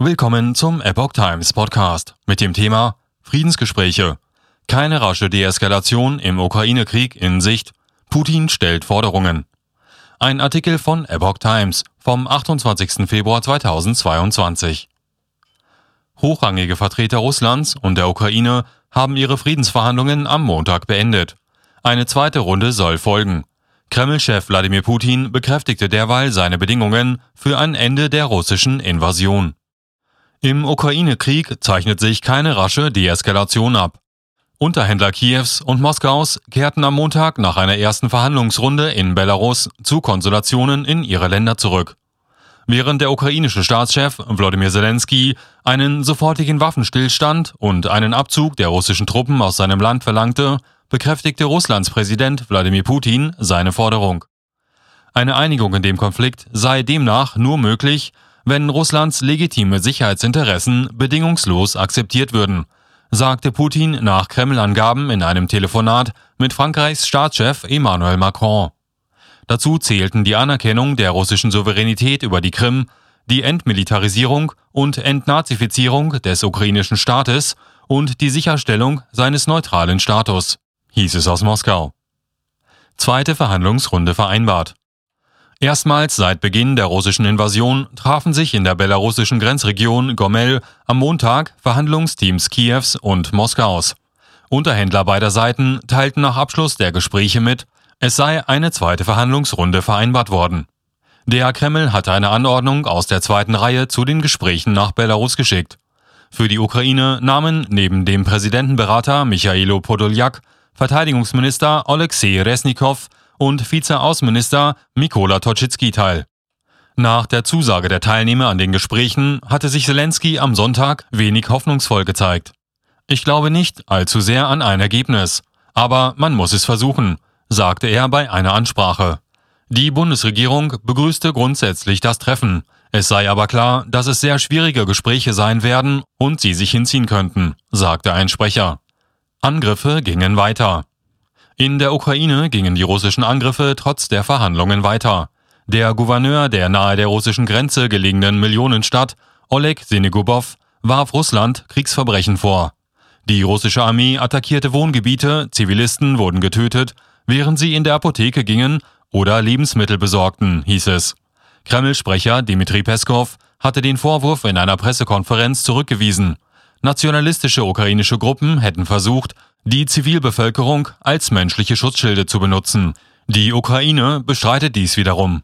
Willkommen zum Epoch Times Podcast mit dem Thema Friedensgespräche. Keine rasche Deeskalation im Ukraine-Krieg in Sicht. Putin stellt Forderungen. Ein Artikel von Epoch Times vom 28. Februar 2022. Hochrangige Vertreter Russlands und der Ukraine haben ihre Friedensverhandlungen am Montag beendet. Eine zweite Runde soll folgen. Kreml-Chef Wladimir Putin bekräftigte derweil seine Bedingungen für ein Ende der russischen Invasion. Im Ukraine-Krieg zeichnet sich keine rasche Deeskalation ab. Unterhändler Kiews und Moskaus kehrten am Montag nach einer ersten Verhandlungsrunde in Belarus zu Konsulationen in ihre Länder zurück. Während der ukrainische Staatschef Wladimir Zelensky einen sofortigen Waffenstillstand und einen Abzug der russischen Truppen aus seinem Land verlangte, bekräftigte Russlands Präsident Wladimir Putin seine Forderung. Eine Einigung in dem Konflikt sei demnach nur möglich, wenn Russlands legitime Sicherheitsinteressen bedingungslos akzeptiert würden, sagte Putin nach Kreml-Angaben in einem Telefonat mit Frankreichs Staatschef Emmanuel Macron. Dazu zählten die Anerkennung der russischen Souveränität über die Krim, die Entmilitarisierung und Entnazifizierung des ukrainischen Staates und die Sicherstellung seines neutralen Status hieß es aus Moskau. Zweite Verhandlungsrunde vereinbart. Erstmals seit Beginn der russischen Invasion trafen sich in der belarussischen Grenzregion Gomel am Montag Verhandlungsteams Kiews und Moskaus. Unterhändler beider Seiten teilten nach Abschluss der Gespräche mit, es sei eine zweite Verhandlungsrunde vereinbart worden. Der Kreml hatte eine Anordnung aus der zweiten Reihe zu den Gesprächen nach Belarus geschickt. Für die Ukraine nahmen neben dem Präsidentenberater Michailo Podoljak Verteidigungsminister Oleksiy Resnikow und Vizeaußenminister Mikola Toczycki teil. Nach der Zusage der Teilnehmer an den Gesprächen hatte sich Zelensky am Sonntag wenig hoffnungsvoll gezeigt. Ich glaube nicht allzu sehr an ein Ergebnis, aber man muss es versuchen, sagte er bei einer Ansprache. Die Bundesregierung begrüßte grundsätzlich das Treffen. Es sei aber klar, dass es sehr schwierige Gespräche sein werden und sie sich hinziehen könnten, sagte ein Sprecher. Angriffe gingen weiter. In der Ukraine gingen die russischen Angriffe trotz der Verhandlungen weiter. Der Gouverneur der nahe der russischen Grenze gelegenen Millionenstadt, Oleg Senegubow, warf Russland Kriegsverbrechen vor. Die russische Armee attackierte Wohngebiete, Zivilisten wurden getötet, während sie in der Apotheke gingen oder Lebensmittel besorgten, hieß es. Kreml-Sprecher Dmitri Peskov hatte den Vorwurf in einer Pressekonferenz zurückgewiesen. Nationalistische ukrainische Gruppen hätten versucht, die Zivilbevölkerung als menschliche Schutzschilde zu benutzen. Die Ukraine bestreitet dies wiederum.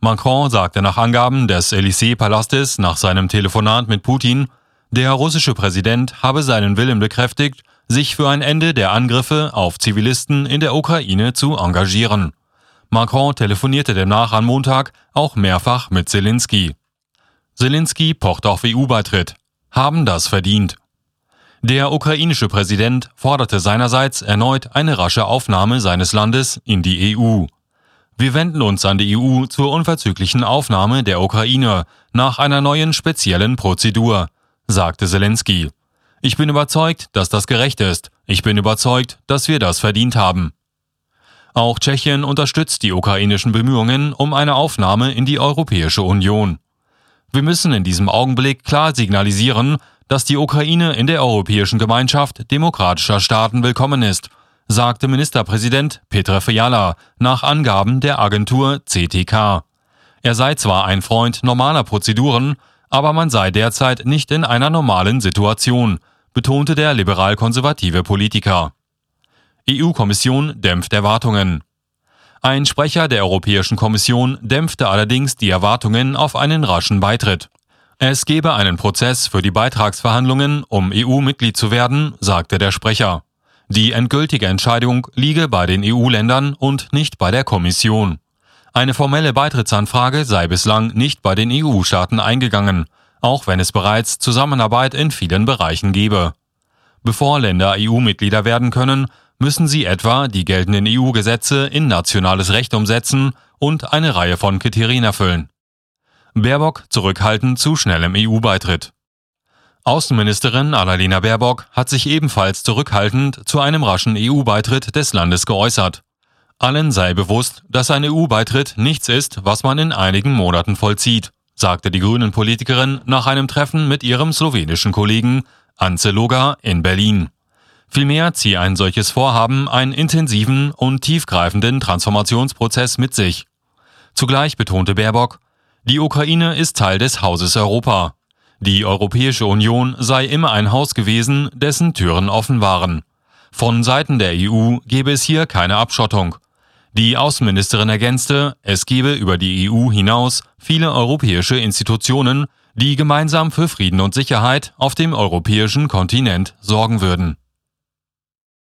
Macron sagte nach Angaben des Élysée-Palastes nach seinem Telefonat mit Putin, der russische Präsident habe seinen Willen bekräftigt, sich für ein Ende der Angriffe auf Zivilisten in der Ukraine zu engagieren. Macron telefonierte demnach am Montag auch mehrfach mit Zelensky. Zelensky pocht auf EU-Beitritt haben das verdient. Der ukrainische Präsident forderte seinerseits erneut eine rasche Aufnahme seines Landes in die EU. Wir wenden uns an die EU zur unverzüglichen Aufnahme der Ukraine nach einer neuen speziellen Prozedur, sagte Zelensky. Ich bin überzeugt, dass das gerecht ist. Ich bin überzeugt, dass wir das verdient haben. Auch Tschechien unterstützt die ukrainischen Bemühungen um eine Aufnahme in die Europäische Union. Wir müssen in diesem Augenblick klar signalisieren, dass die Ukraine in der Europäischen Gemeinschaft demokratischer Staaten willkommen ist, sagte Ministerpräsident Petr Fiala nach Angaben der Agentur CTK. Er sei zwar ein Freund normaler Prozeduren, aber man sei derzeit nicht in einer normalen Situation, betonte der liberal-konservative Politiker. EU-Kommission dämpft Erwartungen. Ein Sprecher der Europäischen Kommission dämpfte allerdings die Erwartungen auf einen raschen Beitritt. Es gebe einen Prozess für die Beitragsverhandlungen, um EU-Mitglied zu werden, sagte der Sprecher. Die endgültige Entscheidung liege bei den EU-Ländern und nicht bei der Kommission. Eine formelle Beitrittsanfrage sei bislang nicht bei den EU-Staaten eingegangen, auch wenn es bereits Zusammenarbeit in vielen Bereichen gebe. Bevor Länder EU-Mitglieder werden können, müssen sie etwa die geltenden EU-Gesetze in nationales Recht umsetzen und eine Reihe von Kriterien erfüllen. Baerbock zurückhaltend zu schnellem EU-Beitritt. Außenministerin Annalena Baerbock hat sich ebenfalls zurückhaltend zu einem raschen EU-Beitritt des Landes geäußert. Allen sei bewusst, dass ein EU-Beitritt nichts ist, was man in einigen Monaten vollzieht, sagte die Grünen-Politikerin nach einem Treffen mit ihrem slowenischen Kollegen Ance Loga in Berlin. Vielmehr ziehe ein solches Vorhaben einen intensiven und tiefgreifenden Transformationsprozess mit sich. Zugleich betonte Baerbock, die Ukraine ist Teil des Hauses Europa. Die Europäische Union sei immer ein Haus gewesen, dessen Türen offen waren. Von Seiten der EU gebe es hier keine Abschottung. Die Außenministerin ergänzte, es gebe über die EU hinaus viele europäische Institutionen, die gemeinsam für Frieden und Sicherheit auf dem europäischen Kontinent sorgen würden.